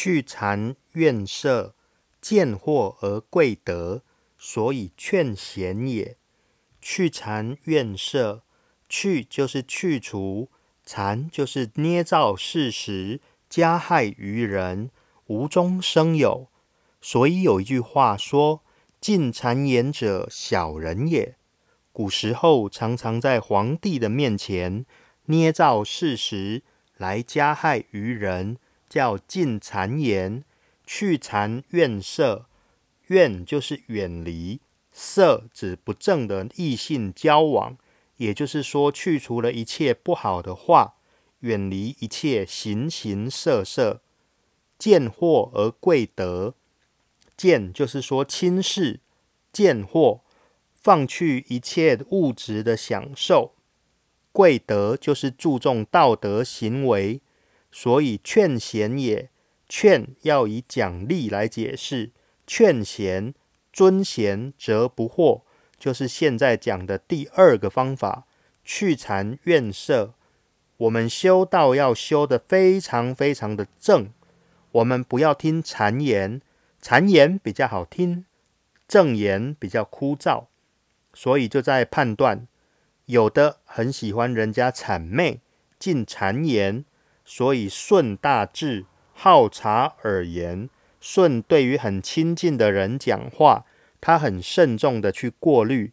去谗怨色，见惑而贵德，所以劝贤也。去谗怨色，去就是去除，谗就是捏造事实，加害于人，无中生有。所以有一句话说：“尽谗言者，小人也。”古时候常常在皇帝的面前捏造事实来加害于人，叫尽谗言。去谗怨色，怨就是远离，色指不正的异性交往，也就是说去除了一切不好的话，远离一切形形色色。见货而贵德，见就是说轻视，见货。放去一切物质的享受，贵德就是注重道德行为，所以劝贤也。劝要以奖励来解释，劝贤尊贤则不惑，就是现在讲的第二个方法，去残怨色。我们修道要修的非常非常的正，我们不要听谗言，谗言比较好听，正言比较枯燥。所以就在判断，有的很喜欢人家谄媚，进谗言，所以顺大智，好察耳言。顺对于很亲近的人讲话，他很慎重的去过滤。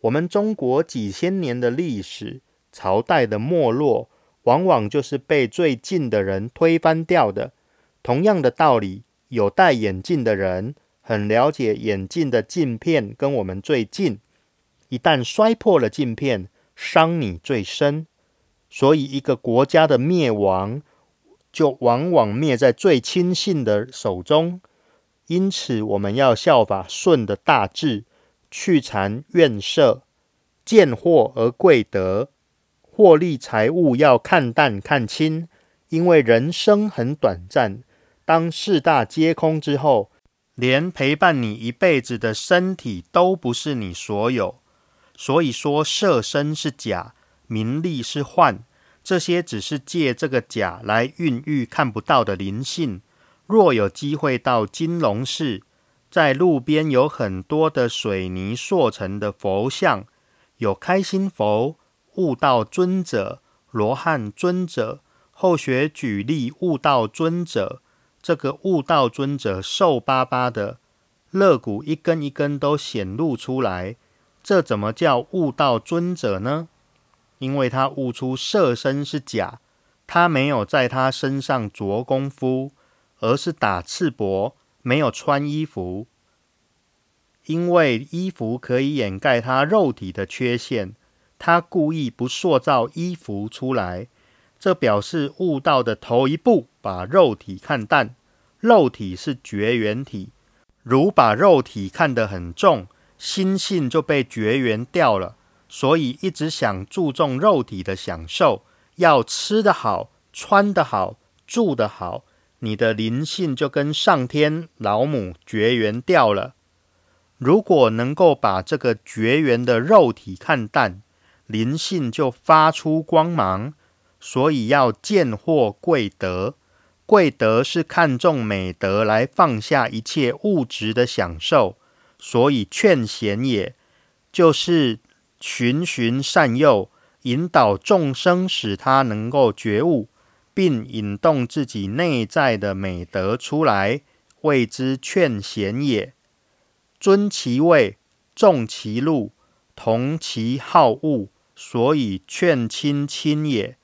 我们中国几千年的历史，朝代的没落，往往就是被最近的人推翻掉的。同样的道理，有戴眼镜的人很了解眼镜的镜片跟我们最近。一旦摔破了镜片，伤你最深。所以，一个国家的灭亡，就往往灭在最亲信的手中。因此，我们要效法舜的大智，去禅怨色，见货而贵德，获利财物要看淡看清。因为人生很短暂，当四大皆空之后，连陪伴你一辈子的身体都不是你所有。所以说，色身是假，名利是幻，这些只是借这个假来孕育看不到的灵性。若有机会到金龙寺，在路边有很多的水泥塑成的佛像，有开心佛、悟道尊者、罗汉尊者。后学举例，悟道尊者，这个悟道尊者瘦巴巴的，肋骨一根一根都显露出来。这怎么叫悟道尊者呢？因为他悟出色身是假，他没有在他身上着功夫，而是打赤膊，没有穿衣服。因为衣服可以掩盖他肉体的缺陷，他故意不塑造衣服出来。这表示悟道的头一步，把肉体看淡。肉体是绝缘体，如把肉体看得很重。心性就被绝缘掉了，所以一直想注重肉体的享受，要吃得好、穿得好、住得好，你的灵性就跟上天老母绝缘掉了。如果能够把这个绝缘的肉体看淡，灵性就发出光芒。所以要见货贵德，贵德是看重美德来放下一切物质的享受。所以劝贤也，就是循循善诱，引导众生，使他能够觉悟，并引动自己内在的美德出来，谓之劝贤也。尊其位，重其禄，同其好恶，所以劝亲亲也。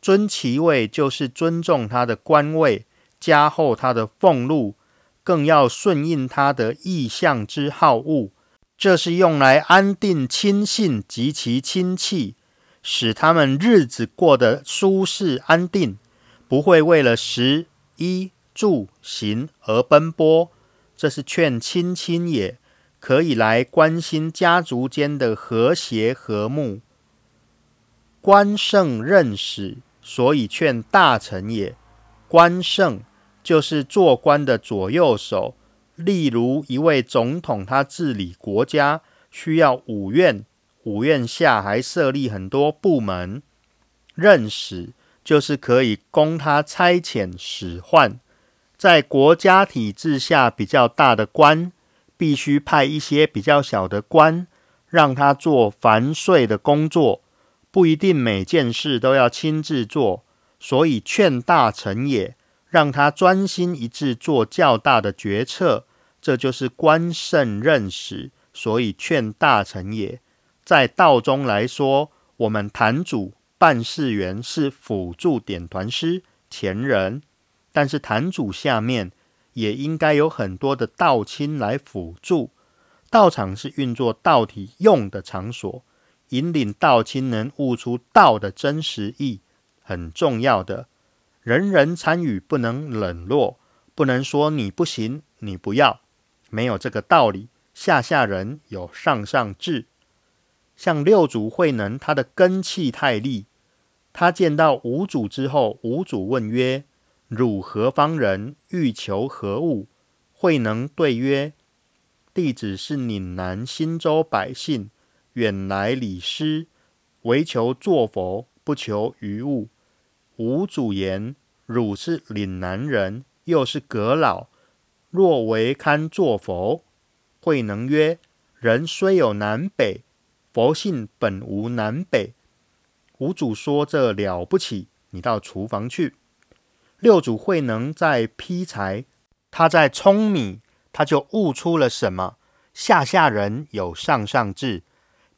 尊其位，就是尊重他的官位，加厚他的俸禄。更要顺应他的意向之好恶，这是用来安定亲信及其亲戚，使他们日子过得舒适安定，不会为了食衣住行而奔波。这是劝亲亲也，可以来关心家族间的和谐和睦。官圣任使，所以劝大臣也。官圣。就是做官的左右手，例如一位总统，他治理国家需要五院，五院下还设立很多部门。任使就是可以供他差遣使唤，在国家体制下比较大的官，必须派一些比较小的官，让他做繁碎的工作，不一定每件事都要亲自做。所以劝大臣也，让他专心一致做较大的决策，这就是官圣任使。所以劝大臣也，在道中来说，我们坛主、办事员是辅助点团师前人。但是坛主下面也应该有很多的道亲来辅助。道场是运作道体用的场所，引领道亲能悟出道的真实意，很重要的。人人参与，不能冷落，不能说你不行，你不要，没有这个道理。下下人有上上智，像六祖慧能，他的根气太利。他见到五祖之后，五祖问曰。汝何方人？欲求何物？慧能对曰：“弟子是岭南新州百姓，远来礼师，唯求作佛，不求余物。”五祖言：“汝是岭南人，又是阁老，若为堪作佛？”慧能曰：“人虽有南北，佛性本无南北。”五祖说：“这了不起，你到厨房去。”六祖慧能在劈柴，他在舂米，他就悟出了什么？下下人有上上智。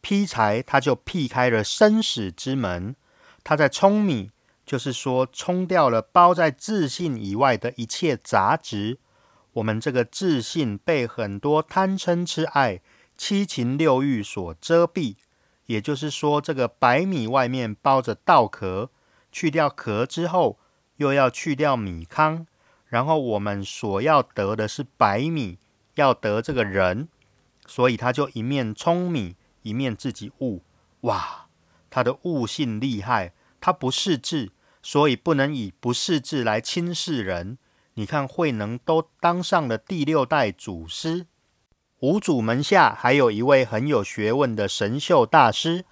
劈柴，他就劈开了生死之门。他在舂米，就是说冲掉了包在自信以外的一切杂质。我们这个自信被很多贪嗔痴爱、七情六欲所遮蔽，也就是说，这个白米外面包着稻壳，去掉壳之后。又要去掉米糠，然后我们所要得的是白米，要得这个人，所以他就一面舂米，一面自己悟。哇，他的悟性厉害，他不识字，所以不能以不识字来轻视人。你看慧能都当上了第六代祖师，五祖门下还有一位很有学问的神秀大师。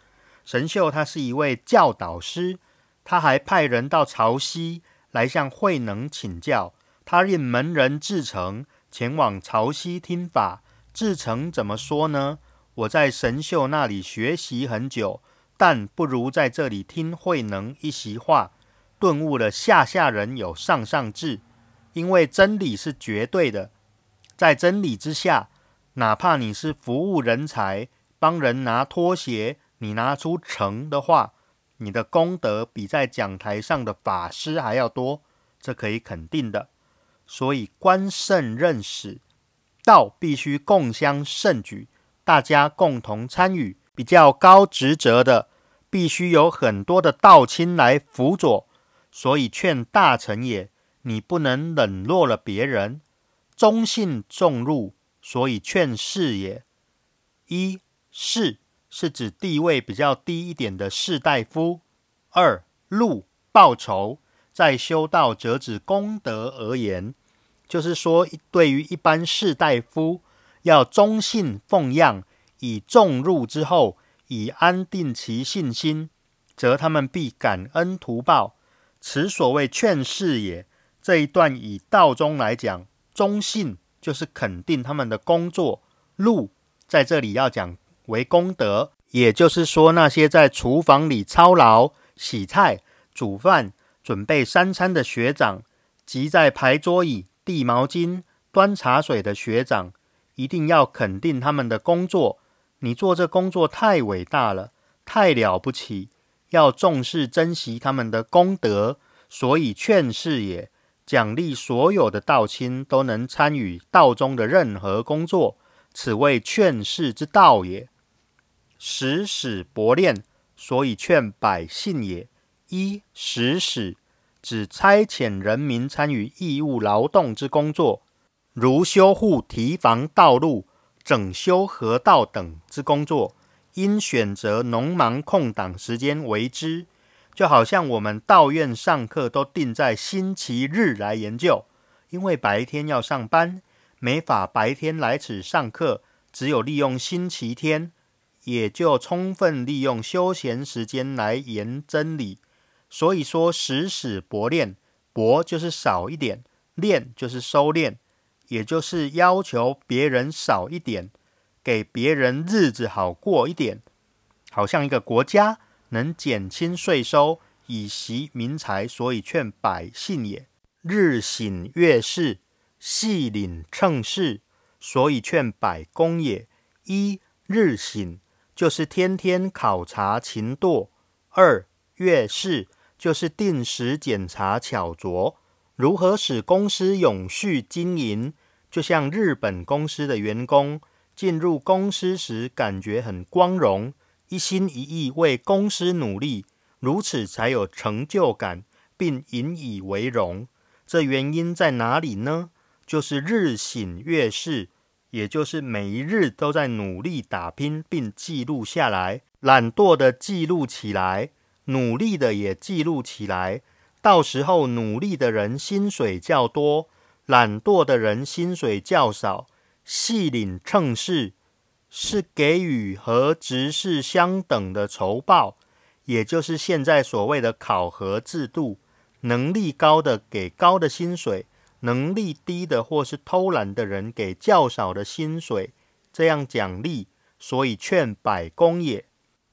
神秀他是一位教导师，他还派人到潮汐。来向慧能请教，他令门人志诚前往潮汐听法。志诚怎么说呢？我在神秀那里学习很久，但不如在这里听慧能一席话，顿悟了下下人有上上智。因为真理是绝对的，在真理之下，哪怕你是服务人才，帮人拿拖鞋，你拿出诚的话。你的功德比在讲台上的法师还要多，这可以肯定的。所以官圣任使，道必须共襄盛举，大家共同参与。比较高职责的，必须有很多的道亲来辅佐。所以劝大臣也，你不能冷落了别人，忠信重入。所以劝士也，一士。是指地位比较低一点的士大夫。二禄报酬，在修道则指功德而言，就是说，对于一般士大夫，要忠信奉养，以重入之后，以安定其信心，则他们必感恩图报。此所谓劝士也。这一段以道中来讲，忠信就是肯定他们的工作，禄在这里要讲。为功德，也就是说，那些在厨房里操劳、洗菜、煮饭、准备三餐的学长，及在排桌椅、递毛巾、端茶水的学长，一定要肯定他们的工作。你做这工作太伟大了，太了不起，要重视珍惜他们的功德。所以劝世也，奖励所有的道亲都能参与道中的任何工作，此谓劝世之道也。使使薄练，所以劝百姓也。一使使指差遣人民参与义务劳动之工作，如修护堤防、道路、整修河道等之工作，应选择农忙空档时间为之。就好像我们道院上课都定在星期日来研究，因为白天要上班，没法白天来此上课，只有利用星期天。也就充分利用休闲时间来研真理，所以说时使薄练，薄就是少一点，练就是收敛，也就是要求别人少一点，给别人日子好过一点。好像一个国家能减轻税收，以息民财，所以劝百姓也。日省月事，细领称事，所以劝百公也。一日省就是天天考察勤惰；二月事就是定时检查巧拙。如何使公司永续经营？就像日本公司的员工进入公司时，感觉很光荣。一心一意为公司努力，如此才有成就感，并引以为荣。这原因在哪里呢？就是日省月事，也就是每一日都在努力打拼，并记录下来。懒惰的记录起来，努力的也记录起来。到时候努力的人薪水较多，懒惰的人薪水较少。细领称事。是给予和职事相等的酬报，也就是现在所谓的考核制度。能力高的给高的薪水，能力低的或是偷懒的人给较少的薪水，这样奖励。所以劝百工也。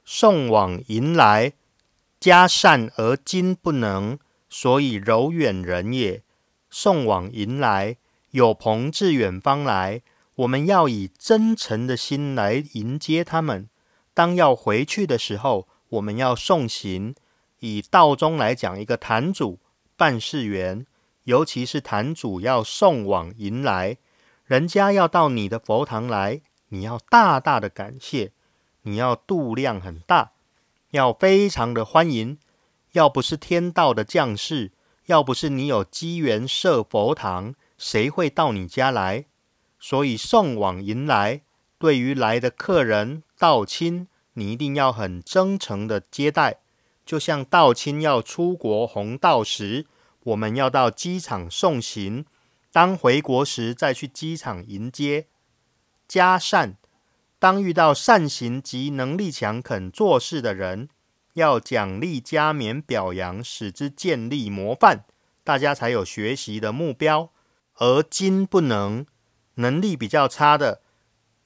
送往迎来，加善而今不能，所以柔远人也。送往迎来，有朋自远方来。我们要以真诚的心来迎接他们。当要回去的时候，我们要送行。以道中来讲，一个坛主、办事员，尤其是坛主要送往迎来，人家要到你的佛堂来，你要大大的感谢，你要度量很大，要非常的欢迎。要不是天道的降世，要不是你有机缘设佛堂，谁会到你家来？所以送往迎来，对于来的客人道亲，你一定要很真诚的接待。就像道亲要出国红道时，我们要到机场送行；当回国时，再去机场迎接。加善，当遇到善行及能力强、肯做事的人，要奖励加冕表扬，使之建立模范，大家才有学习的目标。而今不能。能力比较差的，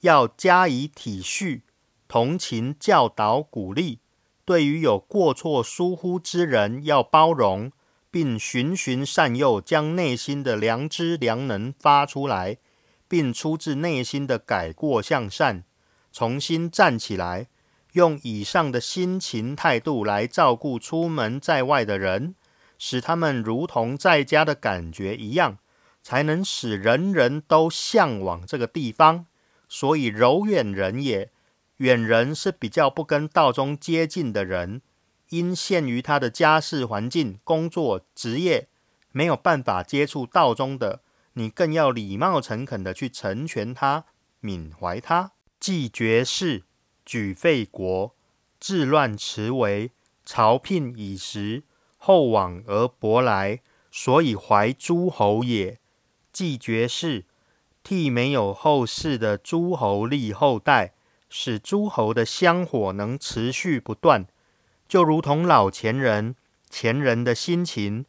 要加以体恤、同情、教导、鼓励；对于有过错、疏忽之人，要包容，并循循善诱，将内心的良知、良能发出来，并出自内心的改过向善，重新站起来，用以上的心情态度来照顾出门在外的人，使他们如同在家的感觉一样。才能使人人都向往这个地方，所以柔远人也。远人是比较不跟道中接近的人，因限于他的家世环境、工作职业，没有办法接触道中的，你更要礼貌诚恳的去成全他、缅怀他。既绝世，举废国，治乱持为，朝聘以时，厚往而薄来，所以怀诸侯也。既绝世，替没有后世的诸侯立后代，使诸侯的香火能持续不断，就如同老前人、前人的心情，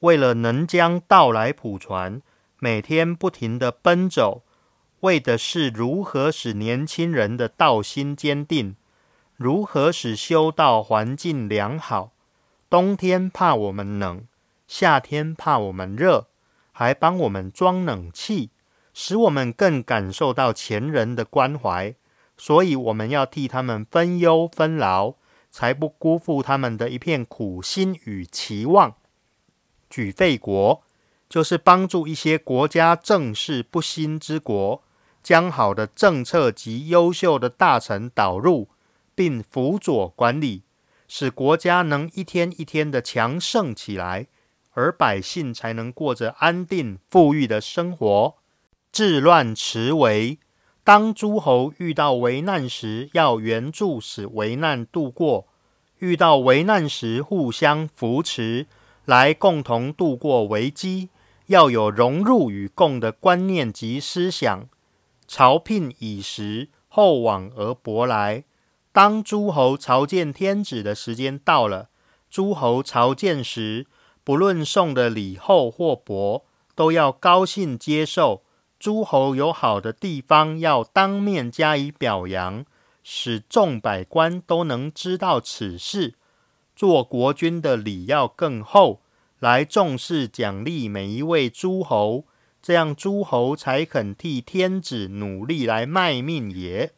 为了能将道来普传，每天不停的奔走，为的是如何使年轻人的道心坚定，如何使修道环境良好。冬天怕我们冷，夏天怕我们热。还帮我们装冷气，使我们更感受到前人的关怀，所以我们要替他们分忧分劳，才不辜负他们的一片苦心与期望。举废国，就是帮助一些国家政事不兴之国，将好的政策及优秀的大臣导入，并辅佐管理，使国家能一天一天的强盛起来。而百姓才能过着安定富裕的生活。治乱持为，当诸侯遇到危难时，要援助使危难度过；遇到危难时，互相扶持，来共同度过危机。要有融入与共的观念及思想。朝聘以时，厚往而薄来。当诸侯朝见天子的时间到了，诸侯朝见时。不论送的礼厚或薄，都要高兴接受。诸侯有好的地方，要当面加以表扬，使众百官都能知道此事。做国君的礼要更厚，来重视奖励每一位诸侯，这样诸侯才肯替天子努力来卖命也。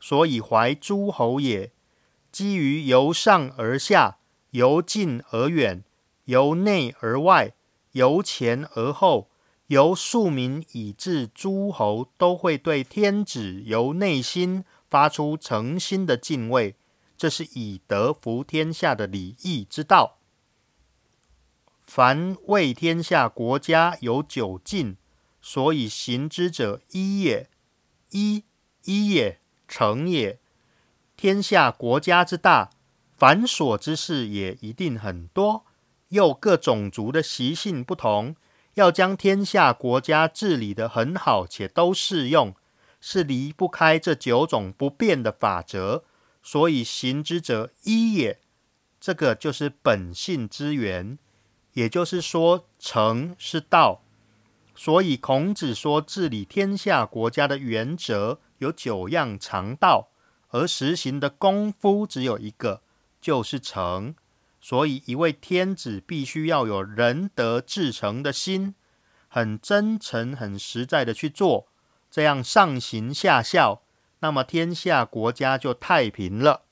所以怀诸侯也，基于由上而下，由近而远，由内而外，由前而后，由庶民以至诸侯，都会对天子由内心发出诚心的敬畏。这是以德服天下的礼义之道。凡为天下国家有九敬，所以行之者一也。一一也，成也。天下国家之大，繁琐之事也一定很多。又各种族的习性不同，要将天下国家治理得很好，且都适用，是离不开这九种不变的法则。所以行之者一也，这个就是本性之源，也就是说，诚是道。所以孔子说，治理天下国家的原则有九样常道，而实行的功夫只有一个，就是诚。所以一位天子必须要有仁德至诚的心，很真诚、很实在的去做，这样上行下效。那么天下国家就太平了。